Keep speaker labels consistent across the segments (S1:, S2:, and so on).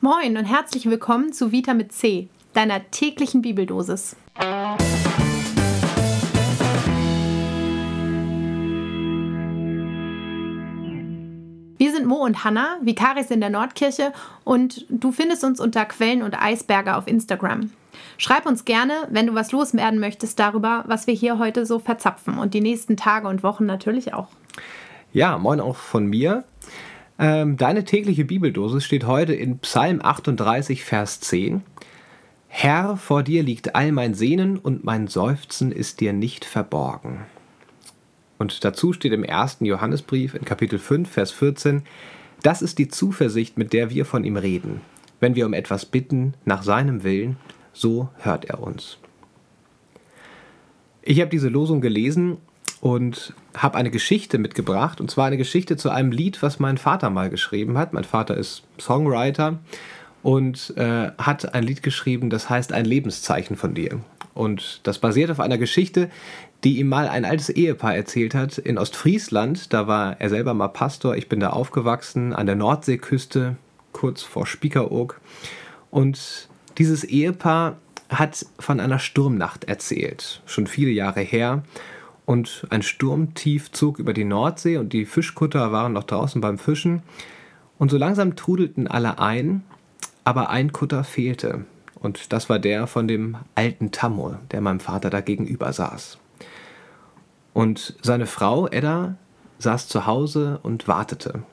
S1: Moin und herzlich willkommen zu Vita mit C, deiner täglichen Bibeldosis. Wir sind Mo und Hanna, Vikaris in der Nordkirche und du findest uns unter Quellen und Eisberge auf Instagram. Schreib uns gerne, wenn du was loswerden möchtest darüber, was wir hier heute so verzapfen und die nächsten Tage und Wochen natürlich auch.
S2: Ja, moin auch von mir. Ähm, deine tägliche Bibeldosis steht heute in Psalm 38, Vers 10. Herr, vor dir liegt all mein Sehnen und mein Seufzen ist dir nicht verborgen. Und dazu steht im ersten Johannesbrief in Kapitel 5, Vers 14, das ist die Zuversicht, mit der wir von ihm reden. Wenn wir um etwas bitten nach seinem Willen, so hört er uns. Ich habe diese Losung gelesen und habe eine Geschichte mitgebracht. Und zwar eine Geschichte zu einem Lied, was mein Vater mal geschrieben hat. Mein Vater ist Songwriter und äh, hat ein Lied geschrieben, das heißt Ein Lebenszeichen von dir. Und das basiert auf einer Geschichte, die ihm mal ein altes Ehepaar erzählt hat in Ostfriesland. Da war er selber mal Pastor. Ich bin da aufgewachsen an der Nordseeküste, kurz vor Spiekeroog. Und dieses Ehepaar hat von einer Sturmnacht erzählt, schon viele Jahre her und ein Sturmtief zog über die Nordsee und die Fischkutter waren noch draußen beim Fischen. Und so langsam trudelten alle ein, aber ein Kutter fehlte. Und das war der von dem alten Tammo, der meinem Vater da gegenüber saß. Und seine Frau, Edda, saß zu Hause und wartete.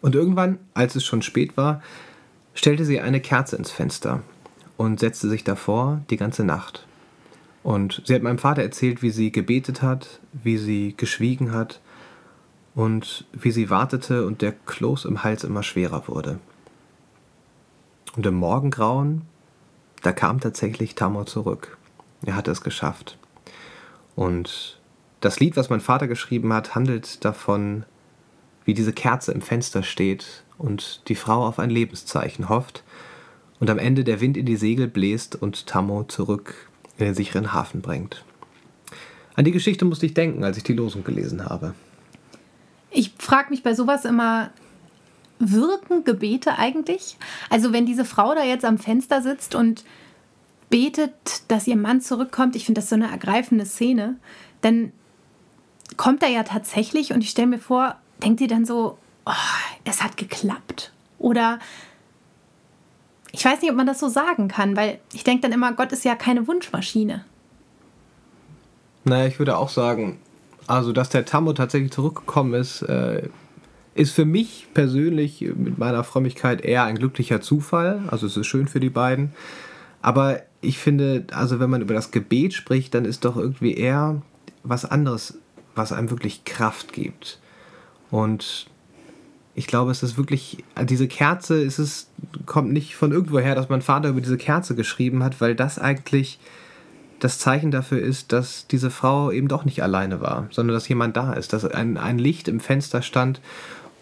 S2: Und irgendwann, als es schon spät war, stellte sie eine Kerze ins Fenster und setzte sich davor die ganze Nacht. Und sie hat meinem Vater erzählt, wie sie gebetet hat, wie sie geschwiegen hat und wie sie wartete und der Kloß im Hals immer schwerer wurde. Und im Morgengrauen, da kam tatsächlich Tamor zurück. Er hatte es geschafft. Und das Lied, was mein Vater geschrieben hat, handelt davon, wie diese Kerze im Fenster steht und die Frau auf ein Lebenszeichen hofft und am Ende der Wind in die Segel bläst und Tammo zurück in den sicheren Hafen bringt. An die Geschichte musste ich denken, als ich die Losung gelesen habe.
S1: Ich frage mich bei sowas immer, wirken Gebete eigentlich? Also wenn diese Frau da jetzt am Fenster sitzt und betet, dass ihr Mann zurückkommt, ich finde das so eine ergreifende Szene, dann kommt er ja tatsächlich und ich stelle mir vor, denkt ihr dann so, oh, es hat geklappt? Oder ich weiß nicht, ob man das so sagen kann, weil ich denke dann immer, Gott ist ja keine Wunschmaschine.
S2: Naja, ich würde auch sagen, also dass der Tammo tatsächlich zurückgekommen ist, äh, ist für mich persönlich mit meiner Frömmigkeit eher ein glücklicher Zufall. Also es ist schön für die beiden. Aber ich finde, also wenn man über das Gebet spricht, dann ist doch irgendwie eher was anderes, was einem wirklich Kraft gibt. Und ich glaube, es ist wirklich, diese Kerze, ist es, kommt nicht von irgendwoher, dass mein Vater über diese Kerze geschrieben hat, weil das eigentlich das Zeichen dafür ist, dass diese Frau eben doch nicht alleine war, sondern dass jemand da ist, dass ein, ein Licht im Fenster stand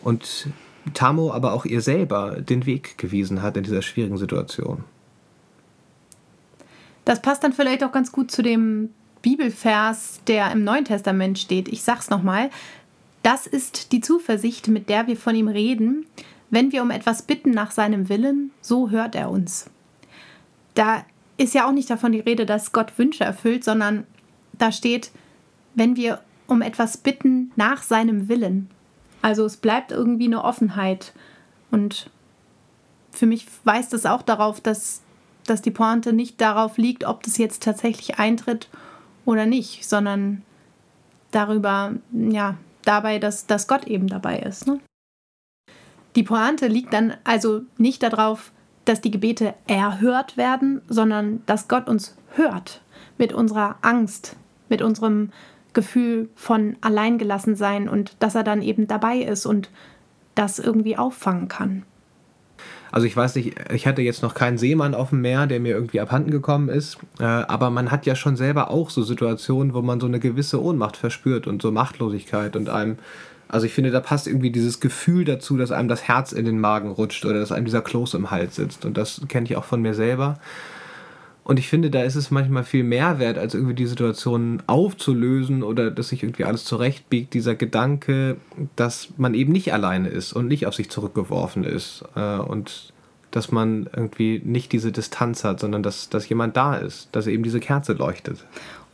S2: und Tamo aber auch ihr selber den Weg gewiesen hat in dieser schwierigen Situation.
S1: Das passt dann vielleicht auch ganz gut zu dem Bibelvers, der im Neuen Testament steht. Ich sag's nochmal. Das ist die Zuversicht, mit der wir von ihm reden. Wenn wir um etwas bitten nach seinem Willen, so hört er uns. Da ist ja auch nicht davon die Rede, dass Gott Wünsche erfüllt, sondern da steht, wenn wir um etwas bitten nach seinem Willen. Also es bleibt irgendwie eine Offenheit. Und für mich weist es auch darauf, dass, dass die Pointe nicht darauf liegt, ob das jetzt tatsächlich eintritt oder nicht, sondern darüber, ja, dabei, dass, dass Gott eben dabei ist. Ne? Die Pointe liegt dann also nicht darauf, dass die Gebete erhört werden, sondern dass Gott uns hört mit unserer Angst, mit unserem Gefühl von Alleingelassensein und dass er dann eben dabei ist und das irgendwie auffangen kann.
S2: Also ich weiß nicht, ich hatte jetzt noch keinen Seemann auf dem Meer, der mir irgendwie abhanden gekommen ist, äh, aber man hat ja schon selber auch so Situationen, wo man so eine gewisse Ohnmacht verspürt und so Machtlosigkeit und einem, also ich finde, da passt irgendwie dieses Gefühl dazu, dass einem das Herz in den Magen rutscht oder dass einem dieser Kloß im Hals sitzt und das kenne ich auch von mir selber. Und ich finde, da ist es manchmal viel mehr wert, als irgendwie die Situation aufzulösen oder dass sich irgendwie alles zurechtbiegt. Dieser Gedanke, dass man eben nicht alleine ist und nicht auf sich zurückgeworfen ist. Äh, und dass man irgendwie nicht diese Distanz hat, sondern dass, dass jemand da ist, dass eben diese Kerze leuchtet.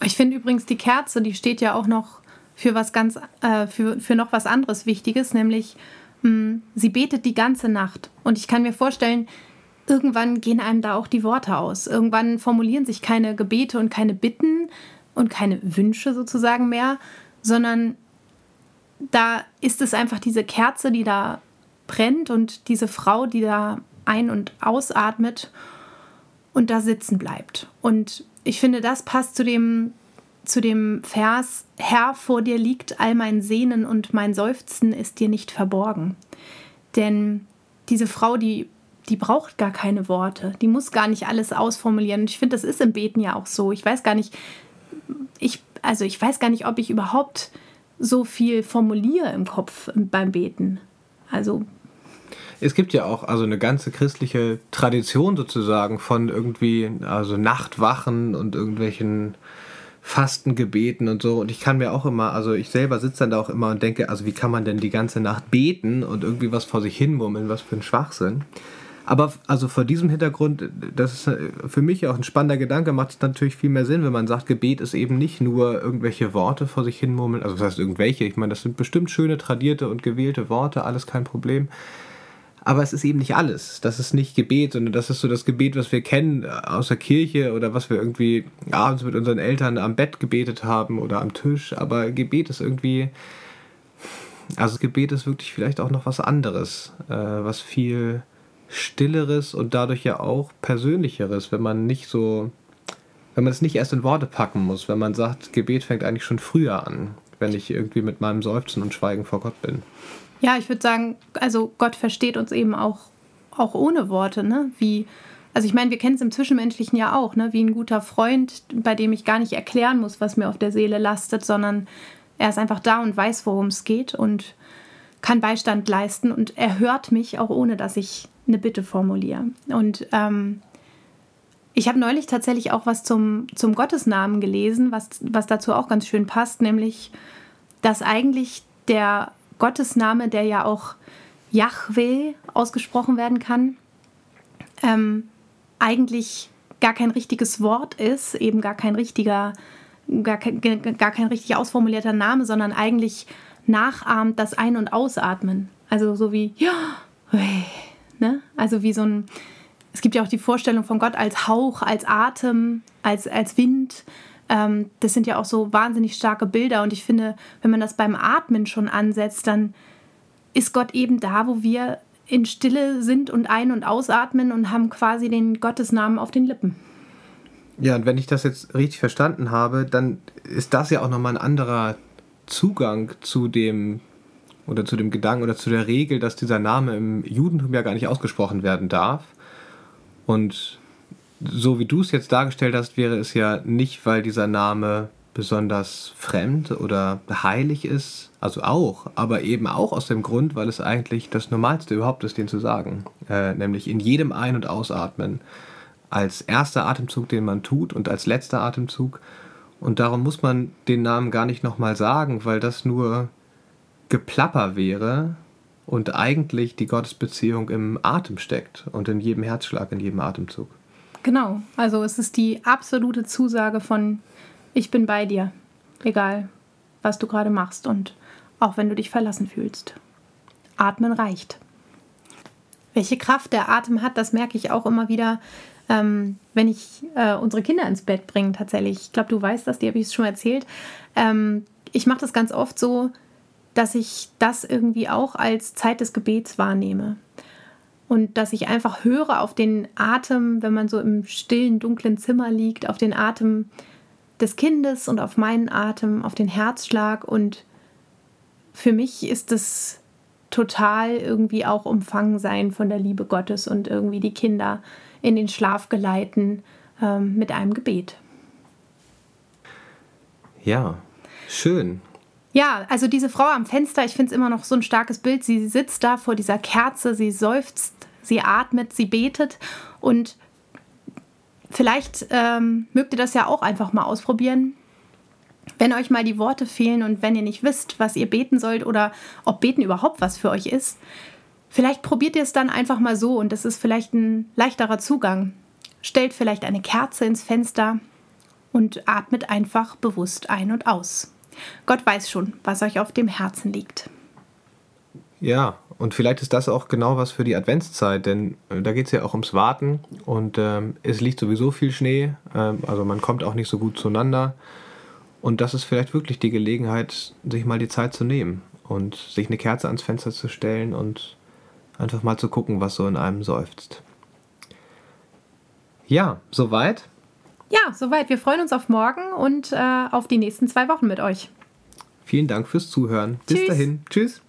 S1: Ich finde übrigens, die Kerze, die steht ja auch noch für was ganz, äh, für, für noch was anderes Wichtiges, nämlich mh, hm, sie betet die ganze Nacht. Und ich kann mir vorstellen, irgendwann gehen einem da auch die Worte aus. Irgendwann formulieren sich keine Gebete und keine Bitten und keine Wünsche sozusagen mehr, sondern da ist es einfach diese Kerze, die da brennt und diese Frau, die da ein- und ausatmet und da sitzen bleibt. Und ich finde, das passt zu dem, zu dem Vers, Herr, vor dir liegt all mein Sehnen und mein Seufzen ist dir nicht verborgen. Denn diese Frau, die die braucht gar keine Worte. Die muss gar nicht alles ausformulieren. Und ich finde, das ist im Beten ja auch so. Ich weiß gar nicht, ich, also ich weiß gar nicht, ob ich überhaupt so viel formuliere im Kopf beim Beten. Also.
S2: Es gibt ja auch also eine ganze christliche Tradition sozusagen von irgendwie, also Nachtwachen und irgendwelchen Fastengebeten und so. Und ich kann mir auch immer, also ich selber sitze dann da auch immer und denke, also wie kann man denn die ganze Nacht beten und irgendwie was vor sich hin murmeln, was für ein Schwachsinn. Aber also vor diesem Hintergrund, das ist äh, für mich auch ein spannender Gedanke, macht es natürlich viel mehr Sinn, wenn man sagt, Gebet ist eben nicht nur irgendwelche Worte vor sich hin murmeln, also das heißt irgendwelche, ich meine, das sind bestimmt schöne, tradierte und gewählte Worte, alles kein Problem. Aber es ist eben nicht alles. Das ist nicht Gebet, sondern das ist so das Gebet, was wir kennen aus der Kirche oder was wir irgendwie abends mit unseren Eltern am Bett gebetet haben oder am Tisch. Aber Gebet ist irgendwie, also Gebet ist wirklich vielleicht auch noch was anderes, äh, was viel Stilleres und dadurch ja auch Persönlicheres, wenn man nicht so, wenn man es nicht erst in Worte packen muss, wenn man sagt, Gebet fängt eigentlich schon früher an, wenn ich irgendwie mit meinem Seufzen und Schweigen vor Gott bin.
S1: Ja, ich würde sagen, also Gott versteht uns eben auch, auch ohne Worte, ne? Wie, also ich meine, wir kennen es im Zwischenmenschlichen ja auch, ne? Wie ein guter Freund, bei dem ich gar nicht erklären muss, was mir auf der Seele lastet, sondern er ist einfach da und weiß, worum es geht und kann Beistand leisten und er hört mich auch ohne, dass ich eine Bitte formuliere. Und ähm, ich habe neulich tatsächlich auch was zum, zum Gottesnamen gelesen, was, was dazu auch ganz schön passt, nämlich, dass eigentlich der Gottesname, der ja auch Yahweh ausgesprochen werden kann, ähm, eigentlich gar kein richtiges Wort ist, eben gar kein richtiger, gar gar kein richtig ausformulierter Name, sondern eigentlich nachahmt das Ein- und Ausatmen. Also so wie ja, Ne? Also wie so ein, es gibt ja auch die Vorstellung von Gott als Hauch, als Atem, als, als Wind. Ähm, das sind ja auch so wahnsinnig starke Bilder. Und ich finde, wenn man das beim Atmen schon ansetzt, dann ist Gott eben da, wo wir in Stille sind und ein- und ausatmen und haben quasi den Gottesnamen auf den Lippen.
S2: Ja, und wenn ich das jetzt richtig verstanden habe, dann ist das ja auch nochmal ein anderer Zugang zu dem oder zu dem Gedanken oder zu der Regel, dass dieser Name im Judentum ja gar nicht ausgesprochen werden darf. Und so wie du es jetzt dargestellt hast, wäre es ja nicht, weil dieser Name besonders fremd oder heilig ist, also auch, aber eben auch aus dem Grund, weil es eigentlich das Normalste überhaupt ist, den zu sagen, äh, nämlich in jedem Ein- und Ausatmen als erster Atemzug, den man tut und als letzter Atemzug. Und darum muss man den Namen gar nicht nochmal sagen, weil das nur Geplapper wäre und eigentlich die Gottesbeziehung im Atem steckt und in jedem Herzschlag, in jedem Atemzug.
S1: Genau, also es ist die absolute Zusage von ich bin bei dir, egal was du gerade machst und auch wenn du dich verlassen fühlst. Atmen reicht. Welche Kraft der Atem hat, das merke ich auch immer wieder, ähm, wenn ich äh, unsere Kinder ins Bett bringe tatsächlich. Ich glaube, du weißt das, dir habe ich es schon erzählt. Ähm, ich mache das ganz oft so, dass ich das irgendwie auch als Zeit des Gebets wahrnehme. Und dass ich einfach höre auf den Atem, wenn man so im stillen, dunklen Zimmer liegt, auf den Atem des Kindes und auf meinen Atem, auf den Herzschlag. Und für mich ist es total irgendwie auch umfangen sein von der Liebe Gottes und irgendwie die Kinder in den Schlaf geleiten ähm, mit einem Gebet.
S2: Ja, schön.
S1: Ja, also diese Frau am Fenster, ich finde es immer noch so ein starkes Bild. Sie sitzt da vor dieser Kerze, sie seufzt, sie atmet, sie betet und vielleicht ähm, mögt ihr das ja auch einfach mal ausprobieren. Wenn euch mal die Worte fehlen und wenn ihr nicht wisst, was ihr beten sollt oder ob beten überhaupt was für euch ist, vielleicht probiert ihr es dann einfach mal so und es ist vielleicht ein leichterer Zugang. Stellt vielleicht eine Kerze ins Fenster und atmet einfach bewusst ein und aus. Gott weiß schon, was euch auf dem Herzen liegt.
S2: Ja, und vielleicht ist das auch genau was für die Adventszeit, denn äh, da geht es ja auch ums Warten und ähm, es liegt sowieso viel Schnee, ähm, also man kommt auch nicht so gut zueinander. Und das ist vielleicht wirklich die Gelegenheit, sich mal die Zeit zu nehmen und sich eine Kerze ans Fenster zu stellen und einfach mal zu gucken, was so in einem seufzt. Ja, soweit.
S1: Ja, soweit. Wir freuen uns auf morgen und äh, auf die nächsten zwei Wochen mit euch.
S2: Vielen Dank fürs Zuhören. Bis
S1: Tschüss.
S2: dahin. Tschüss.